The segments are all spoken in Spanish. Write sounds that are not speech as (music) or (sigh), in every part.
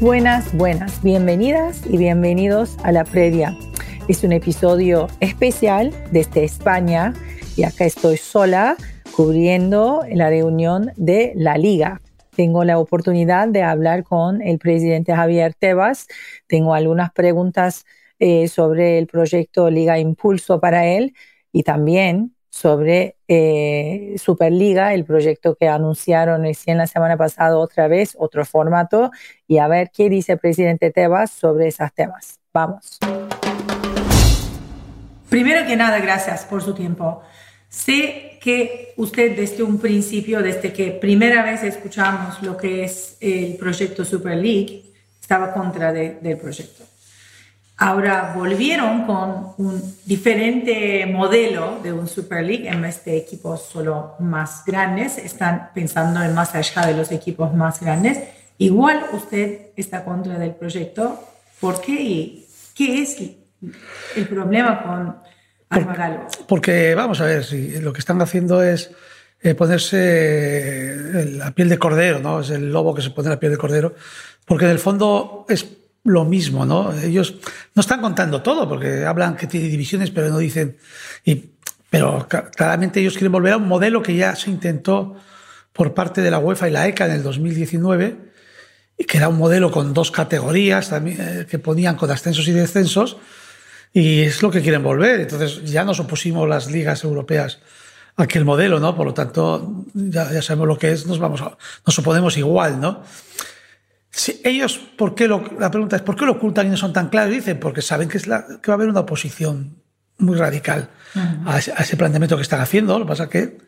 Buenas, buenas, bienvenidas y bienvenidos a la previa. Es un episodio especial desde España y acá estoy sola cubriendo la reunión de la Liga. Tengo la oportunidad de hablar con el presidente Javier Tebas. Tengo algunas preguntas eh, sobre el proyecto Liga Impulso para él y también sobre eh, Superliga, el proyecto que anunciaron recién la semana pasada otra vez, otro formato, y a ver qué dice el presidente Tebas sobre esos temas. Vamos. Primero que nada, gracias por su tiempo. Sé que usted desde un principio, desde que primera vez escuchamos lo que es el proyecto Super League, estaba contra del proyecto. Ahora volvieron con un diferente modelo de un Super League en vez de equipos solo más grandes. Están pensando en más allá de los equipos más grandes. Igual usted está contra del proyecto. ¿Por qué? ¿Y qué es el problema con Armagalo? Porque, vamos a ver, si lo que están haciendo es eh, ponerse la piel de cordero, ¿no? Es el lobo que se pone la piel de cordero. Porque en el fondo es lo mismo, ¿no? Ellos no están contando todo, porque hablan que tiene divisiones, pero no dicen. Y, pero claramente ellos quieren volver a un modelo que ya se intentó por parte de la UEFA y la ECA en el 2019, y que era un modelo con dos categorías también, eh, que ponían con ascensos y descensos, y es lo que quieren volver. Entonces ya nos opusimos las ligas europeas a aquel modelo, ¿no? Por lo tanto, ya, ya sabemos lo que es, nos, vamos nos oponemos igual, ¿no? Ellos, ¿por qué lo, la pregunta es, ¿por qué lo ocultan y no son tan claros? Dicen, porque saben que, es la, que va a haber una oposición muy radical a, ese, planteamiento que están haciendo. Lo que pasa es que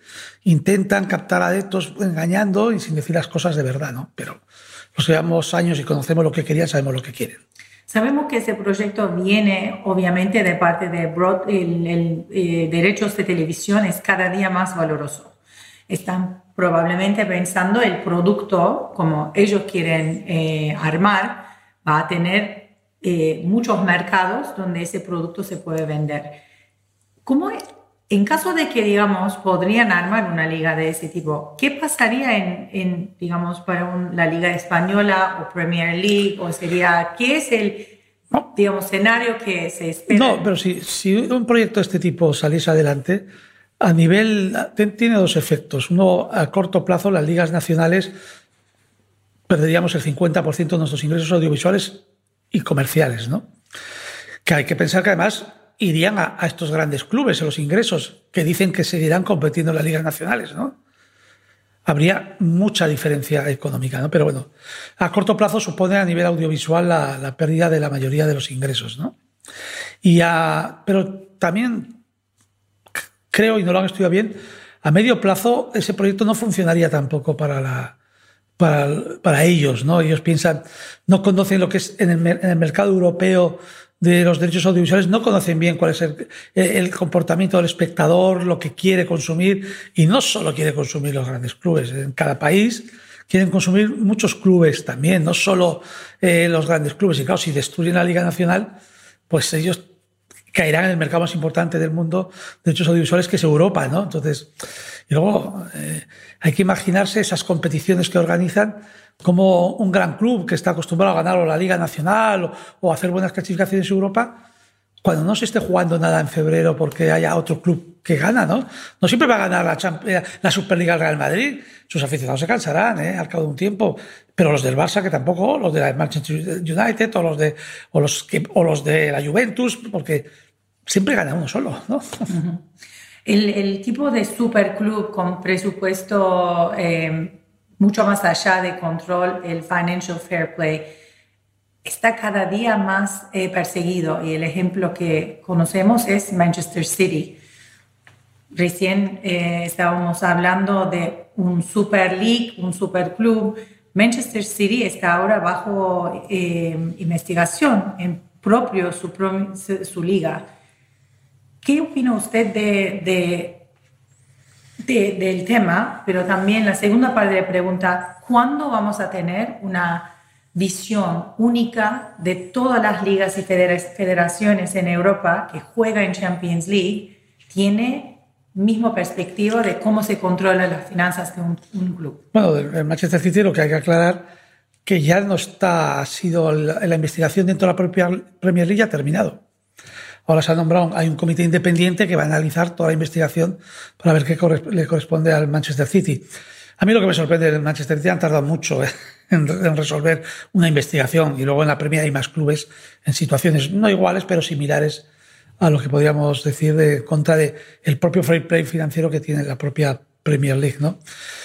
intentan captar adeptos engañando y sin decir las cosas de verdad, ¿no? Pero los llevamos años y conocemos lo que querían, sabemos lo que quieren. Sabemos que ese proyecto viene obviamente de parte de Broad, el, el eh, derechos de televisión es cada día más valoroso. Están probablemente pensando el producto como ellos quieren eh, armar, va a tener eh, muchos mercados donde ese producto se puede vender. ¿Cómo, en caso de que, digamos, podrían armar una liga de ese tipo, ¿qué pasaría en, digamos, para la liga española o Premier League? ¿O sería, qué es el, digamos, escenario que se espera? No, pero si, si un proyecto de este tipo saliese adelante, a nivel, tiene dos efectos. Uno, a corto plazo, las ligas nacionales perderíamos el 50% de nuestros ingresos audiovisuales y comerciales, ¿no? Que hay que pensar que además irían a, estos grandes clubes en los ingresos, que dicen que seguirán compitiendo en las ligas nacionales, ¿no? Habría mucha diferencia económica, ¿no? Pero bueno, a corto plazo supone a nivel audiovisual la, pérdida de la mayoría de los ingresos, ¿no? Y a, pero también creo, y no lo han estudiado bien, a medio plazo ese proyecto no funcionaría tampoco para, para, ellos. ¿no? Ellos piensan, no conocen lo que es en el, mercado europeo de los derechos audiovisuales, no conocen bien cuál es el, comportamiento del espectador, lo que quiere consumir, y no solo quiere consumir los grandes clubes. En cada país quieren consumir muchos clubes también, no solo eh, los grandes clubes. Y claro, si destruyen la Liga Nacional, pues ellos caerán en el mercado más importante del mundo de derechos audiovisuales, que es Europa, ¿no? Entonces, y luego eh, hay que imaginarse esas competiciones que organizan como un gran club que está acostumbrado a ganar la Liga Nacional o, hacer buenas clasificaciones en Europa, cuando no se esté jugando nada en febrero porque haya otro club que gana, ¿no? No siempre va a ganar la, eh, la Superliga Real Madrid. Sus aficionados se cansarán, ¿eh? Al cabo de un tiempo. Pero los del Barça, que tampoco, los de la Manchester United o los de, o los, o los de la Juventus, porque siempre gana uno solo, ¿no? el, tipo de superclub con presupuesto eh, mucho más allá de control, el financial fair play, está cada día más eh, perseguido y el ejemplo que conocemos es Manchester City. Recién eh, estábamos hablando de un Super League, un Super Club. Manchester City está ahora bajo investigación en propio su, su liga ¿Qué opina usted de, de, del tema? Pero también la segunda parte de la pregunta, ¿cuándo vamos a tener una visión única de todas las ligas y federaciones en Europa que juegan en Champions League? ¿Tiene mismo perspectiva de cómo se controlan las finanzas de un, club? Bueno, el Manchester City lo que hay que aclarar que ya no está, ha sido la, la investigación dentro de la propia Premier League ya terminado. Ahora se ha nombrado, hay un comité independiente que va a analizar toda la investigación para ver qué le corresponde al Manchester City. A mí lo que me sorprende del Manchester City han tardado mucho (laughs) eh, en, resolver una investigación y luego en la Premier hay más clubes en situaciones no iguales pero similares a lo que podríamos decir de contra de el propio free play financiero que tiene la propia Premier League. ¿no?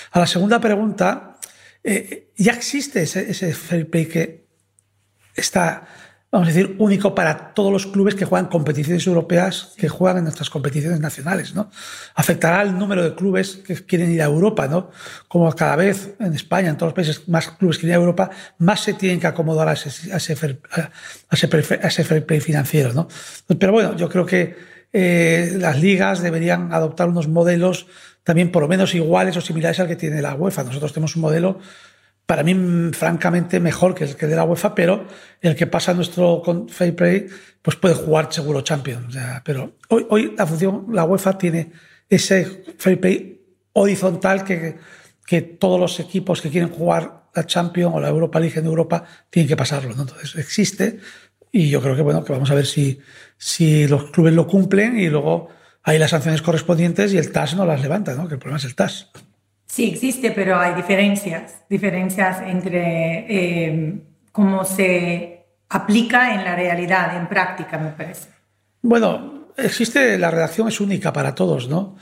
A la segunda pregunta, eh, ya existe ese, ese fair play que está vamos a decir, único para todos los clubes que juegan competiciones europeas, que juegan en nuestras competiciones nacionales, ¿no? Afectará al número de clubes que quieren ir a Europa, ¿no? Como cada vez en España, en todos los países, más clubes quieren ir a Europa, más se tienen que acomodar a ese, a fair financiero, ¿no? Pero bueno, yo creo que eh, las ligas deberían adoptar unos modelos también por lo menos iguales o similares al que tiene la UEFA. Nosotros tenemos un modelo para mí, francamente, mejor que el que de la UEFA, pero el que pasa nuestro Fair Play, pues puede jugar seguro Champions. pero hoy, hoy la función, la UEFA tiene ese Fair Play horizontal que, que todos los equipos que quieren jugar la Champions o la Europa League en Europa tienen que pasarlo. Entonces, existe y yo creo que, bueno, que vamos a ver si, si los clubes lo cumplen y luego hay las sanciones correspondientes y el TAS no las levanta, ¿no? que el problema es el TAS. Sí, existe, pero hay diferencias, diferencias entre eh, cómo se aplica en la realidad, en práctica, me parece. Bueno, existe, la redacción es única para todos, ¿no?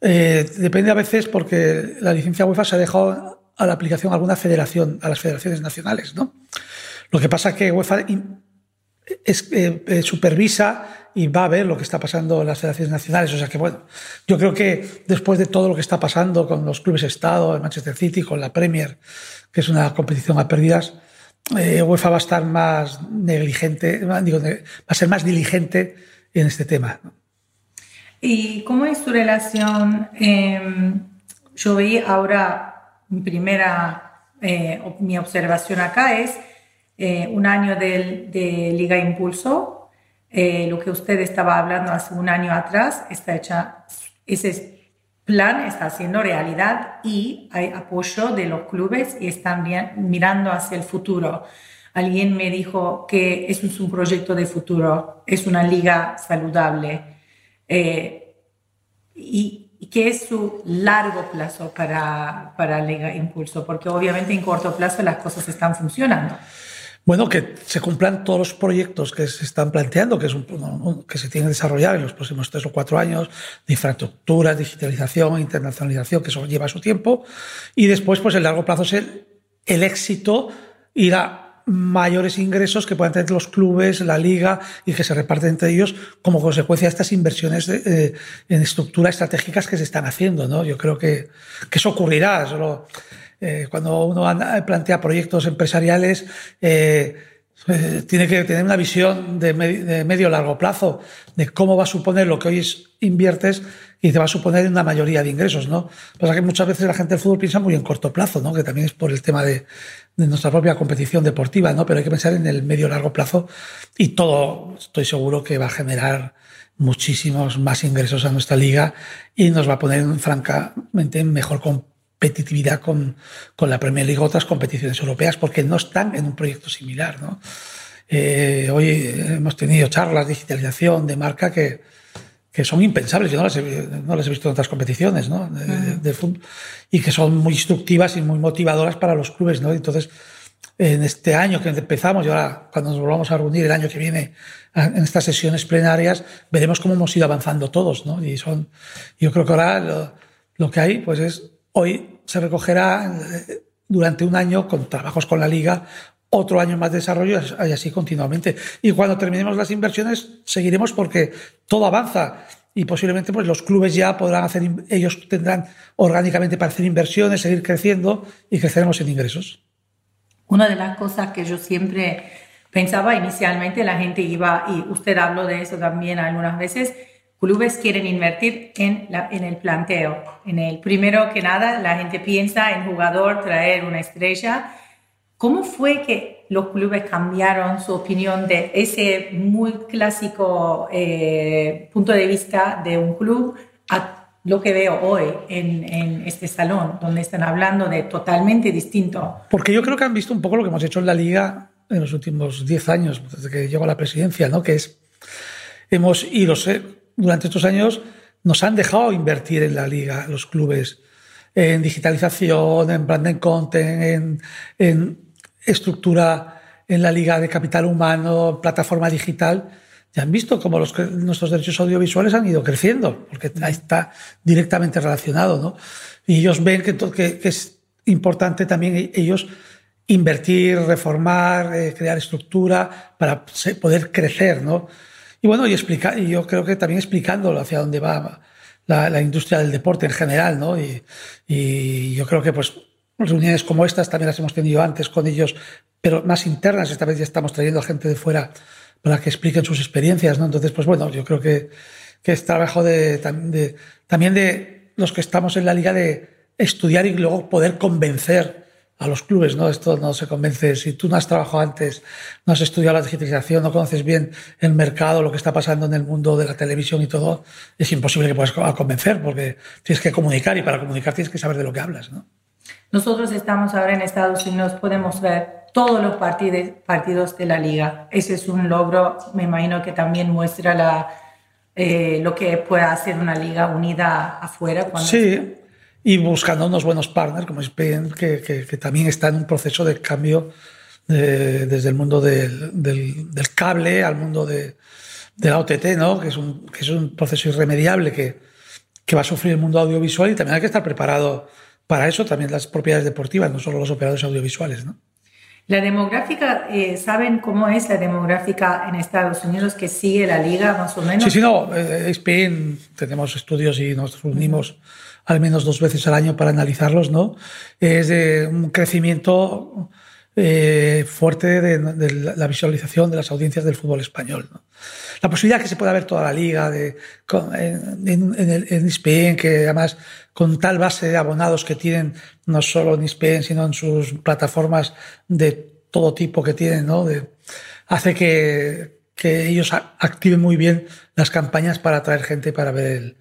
Eh, depende a veces porque la licencia UEFA se ha dejado a la aplicación a alguna federación, a las federaciones nacionales, ¿no? Lo que pasa es que UEFA eh, supervisa y va a ver lo que está pasando en las federaciones nacionales. O sea que, bueno, yo creo que después de todo lo que está pasando con los clubes Estado, el Manchester City, con la Premier, que es una competición a pérdidas, eh, UEFA va a estar más negligente, digo, va a ser más diligente en este tema. ¿Y cómo es tu relación? Em, yo vi ahora, mi primera, eh, mi observación acá es eh, un año de, de Liga Impulso, eh, lo que usted estaba hablando hace un año atrás está hecha, ese plan está haciendo realidad y hay apoyo de los clubes y están bien, mirando hacia el futuro. Alguien me dijo que es un proyecto de futuro, es una liga saludable eh, y, y que es su largo plazo para, para Liga Impulso, porque obviamente en corto plazo las cosas están funcionando. Bueno, que se cumplan todos los proyectos que se están planteando, que, se tienen que desarrollar en los próximos tres o cuatro años, de infraestructuras, digitalización, internacionalización, que eso lleva su tiempo. Y después, pues, el largo plazo es el, éxito y la mayores ingresos que puedan tener los clubes, la liga y que se reparten entre ellos como consecuencia de estas inversiones en estructuras estratégicas que se están haciendo. ¿no? Yo creo que, que eso ocurrirá. Solo, eh, cuando uno plantea proyectos empresariales, eh, eh, tiene que tener una visión de, medio largo plazo de cómo va a suponer lo que hoy inviertes y te va a suponer una mayoría de ingresos, ¿no? Pasa que muchas veces la gente del fútbol piensa muy en corto plazo, ¿no? Que también es por el tema de, nuestra propia competición deportiva, ¿no? Pero hay que pensar en el medio largo plazo y todo, estoy seguro que va a generar muchísimos más ingresos a nuestra liga y nos va a poner francamente en mejor competitividad con, con la Premier League otras competiciones europeas porque no están en un proyecto similar. ¿no? Eh, hoy hemos tenido charlas de digitalización de marca que, que son impensables, yo no las, he, no las he visto en otras competiciones ¿no? de, fútbol, y que son muy instructivas y muy motivadoras para los clubes. ¿no? Entonces, en este año que empezamos y ahora cuando nos volvamos a reunir el año que viene en estas sesiones plenarias, veremos cómo hemos ido avanzando todos. ¿no? Y son, yo creo que ahora lo, lo que hay pues es Hoy se recogerá eh, durante un año con trabajos con la liga, otro año más de desarrollo y así continuamente. Y cuando terminemos las inversiones seguiremos porque todo avanza y posiblemente pues los clubes ya podrán hacer, ellos tendrán orgánicamente para hacer inversiones, seguir creciendo y creceremos en ingresos. Una de las cosas que yo siempre pensaba inicialmente, la gente iba, y usted habló de eso también algunas veces, clubes quieren invertir en, la, en el planteo. En el primero que nada, la gente piensa en jugador, traer una estrella. ¿Cómo fue que los clubes cambiaron su opinión de ese muy clásico eh, punto de vista de un club a lo que veo hoy en, en, este salón, donde están hablando de totalmente distinto. Porque yo creo que han visto un poco lo que hemos hecho en la liga en los últimos 10 años, desde que llego a la presidencia, ¿no? que es, hemos ido, durante estos años nos han dejado invertir en la liga, los clubes, en digitalización, en branding content, en, en estructura en la liga de capital humano, plataforma digital ya han visto cómo los, nuestros derechos audiovisuales han ido creciendo, porque ahí está directamente relacionado, ¿no? Y ellos ven que, que, es importante también e-, ellos invertir, reformar, eh, crear estructura para poder crecer, ¿no? Y bueno, y, explicar, y yo creo que también explicándolo hacia dónde va la, industria del deporte en general, ¿no? Y, yo creo que pues reuniones como estas también las hemos tenido antes con ellos, pero más internas, esta vez ya estamos trayendo a gente de fuera para que expliquen sus experiencias, ¿no? Entonces, pues bueno, yo creo que, que es trabajo de, también de los que estamos en la liga de estudiar y luego poder convencer a los clubes, ¿no? Esto no se convence. Si tú no has trabajado antes, no has estudiado la digitalización, no conoces bien el mercado, lo que está pasando en el mundo de la televisión y todo, es imposible que puedas convencer porque tienes que comunicar y para comunicar tienes que saber de lo que hablas, ¿no? Nosotros estamos ahora en Estados Unidos, podemos ver todos los partidos, partidos de la liga. Ese es un logro, me imagino que también muestra la, eh, lo que puede hacer una liga unida afuera. sí, y buscando unos buenos partners como Spain, que, que, también está en un proceso de cambio desde el mundo del, del, cable al mundo de, de, la OTT, ¿no? que, es un, que es un proceso irremediable que, que va a sufrir el mundo audiovisual y también hay que estar preparado para eso, también las propiedades deportivas, no solo los operadores audiovisuales. ¿no? La demográfica, eh, ¿saben cómo es la demográfica en Estados Unidos que sigue la liga más o menos? Sí, sí, no. Eh, tenemos estudios y nos reunimos al menos dos veces al año para analizarlos, ¿no? Es de un crecimiento eh, fuerte de, la visualización de las audiencias del fútbol español. La posibilidad que se pueda ver toda la liga de, en, en, en, ESPN, que además con tal base de abonados que tienen, no solo en ESPN, sino en sus plataformas de todo tipo que tienen, ¿no? Hace que, que, ellos activen muy bien las campañas para atraer gente para ver el,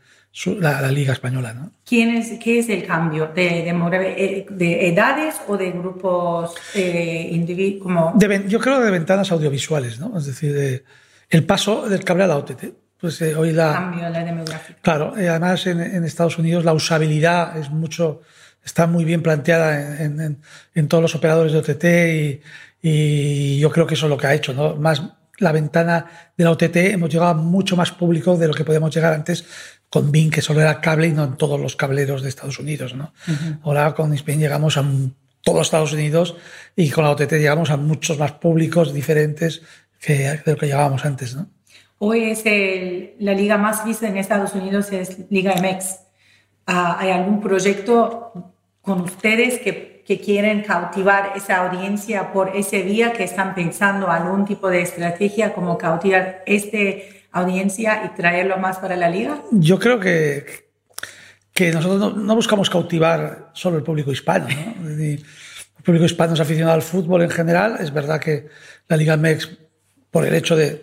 la, Liga Española. ¿no? ¿Quién es, ¿Qué es el cambio? ¿De, de, de edades o de grupos eh, como... yo creo de ventanas audiovisuales, ¿no? es decir, el paso del cable a la OTT. Pues eh, hoy la... Cambio, la demográfica. Claro, eh, además en, en, Estados Unidos la usabilidad es mucho, está muy bien planteada en, en, en todos los operadores de OTT y, y, yo creo que eso es lo que ha hecho, ¿no? Más la ventana de la OTT hemos llegado a mucho más público de lo que podíamos llegar antes con Bing, que solo era cable y no en todos los cableros de Estados Unidos, ¿no? Ahora con Spain llegamos a todos Estados Unidos y con la OTT llegamos a muchos más públicos diferentes que de lo que llegábamos antes, ¿no? Hoy es la liga más vista en Estados Unidos, es Liga MX. Ah, ¿Hay algún proyecto con ustedes que, que, quieren cautivar esa audiencia por ese día, que están pensando algún tipo de estrategia como cautivar esta audiencia y traerlo más para la liga? Yo creo que, que nosotros no, buscamos cautivar solo el público hispano. ¿no? El público hispano es aficionado al fútbol en general. Es verdad que la Liga MX, por el hecho de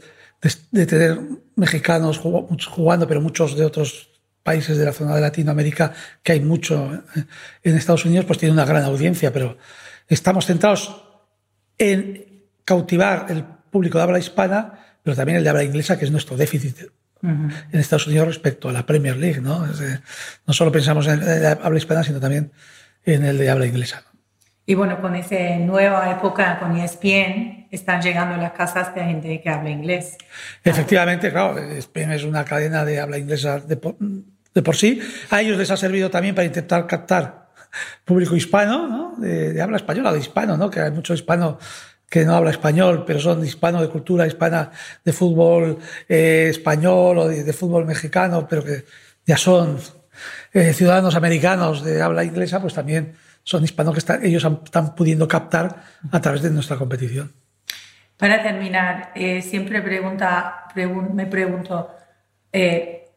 de, tener mexicanos jugando, pero muchos de otros países de la zona de Latinoamérica, que hay mucho eh, en Estados Unidos, pues tiene una gran audiencia, pero estamos centrados en cautivar el público de habla hispana, pero también el de habla inglesa, que es nuestro déficit en Estados Unidos respecto a la Premier League. ¿no? no solo pensamos en el de habla hispana, sino también en el de habla inglesa. Y bueno, con esa nueva época con ESPN, están llegando a las casas de gente que habla inglés. Efectivamente, claro, ESPN es una cadena de habla inglesa de por, sí. A ellos les ha servido también para intentar captar público hispano, ¿no? de, habla española, de hispano, ¿no? que hay mucho hispano que no habla español, pero son hispano de cultura hispana, de fútbol eh, español o de, fútbol mexicano, pero que ya son eh, ciudadanos americanos de habla inglesa, pues también son hispanos que están, ellos están pudiendo captar a través de nuestra competición. Para terminar, eh, siempre pregunta, me pregunto,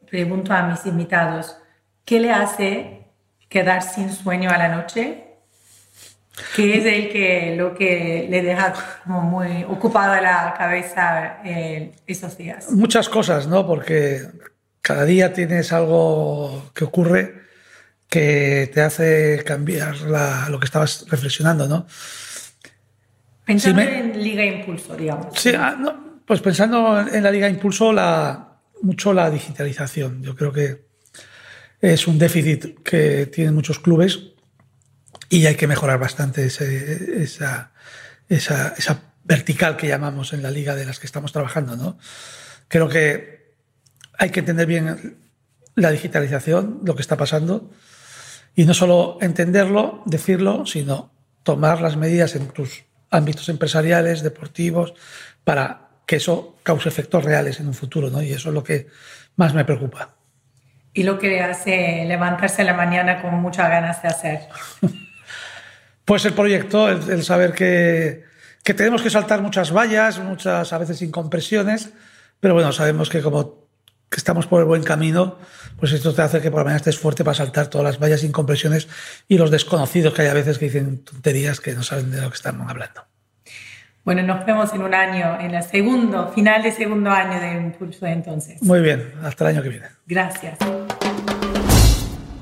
pregunto a mis invitados, ¿qué le hace quedar sin sueño a la noche? ¿Qué es el que, lo que le deja como muy ocupada la cabeza eh, esos días? Muchas cosas, ¿no? Porque cada día tienes algo que ocurre que te hace cambiar lo que estabas reflexionando, ¿no? Pensando en Liga Impulso, digamos. Sí, ah, pues pensando en la Liga Impulso, la, mucho la digitalización. Yo creo que es un déficit que tienen muchos clubes y hay que mejorar bastante esa, esa, vertical que llamamos en la liga de las que estamos trabajando. ¿no? Creo que hay que entender bien la digitalización, lo que está pasando, y no solo entenderlo, decirlo, sino tomar las medidas en tus ámbitos empresariales, deportivos, para que eso cause efectos reales en un futuro. ¿no? Y eso es lo que más me preocupa. Y lo que hace levantarse a la mañana con muchas ganas de hacer. (laughs) pues el proyecto, el, saber que, que, tenemos que saltar muchas vallas, muchas a veces incompresiones, pero bueno, sabemos que como que estamos por el buen camino, pues esto te hace que por la mañana estés fuerte para saltar todas las vallas, incompresiones y los desconocidos que hay a veces que dicen tonterías que no saben de lo que están hablando. Bueno, nos vemos en un año, en el segundo, final de segundo año de Impulso entonces. Muy bien, hasta el año que viene. Gracias.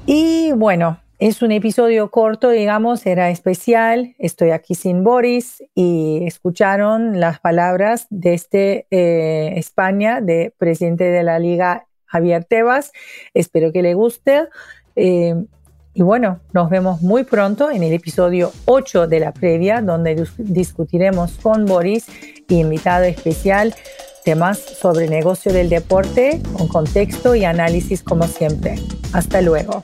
Y bueno, es un episodio corto, digamos, era especial. Estoy aquí sin Boris y escucharon las palabras desde eh, España de presidente de la Liga Javier Tebas. Espero que le guste. Eh, y bueno, nos vemos muy pronto en el episodio 8 de la previa, donde discutiremos con Boris invitado especial temas sobre negocio del deporte con contexto y análisis como siempre. Hasta luego.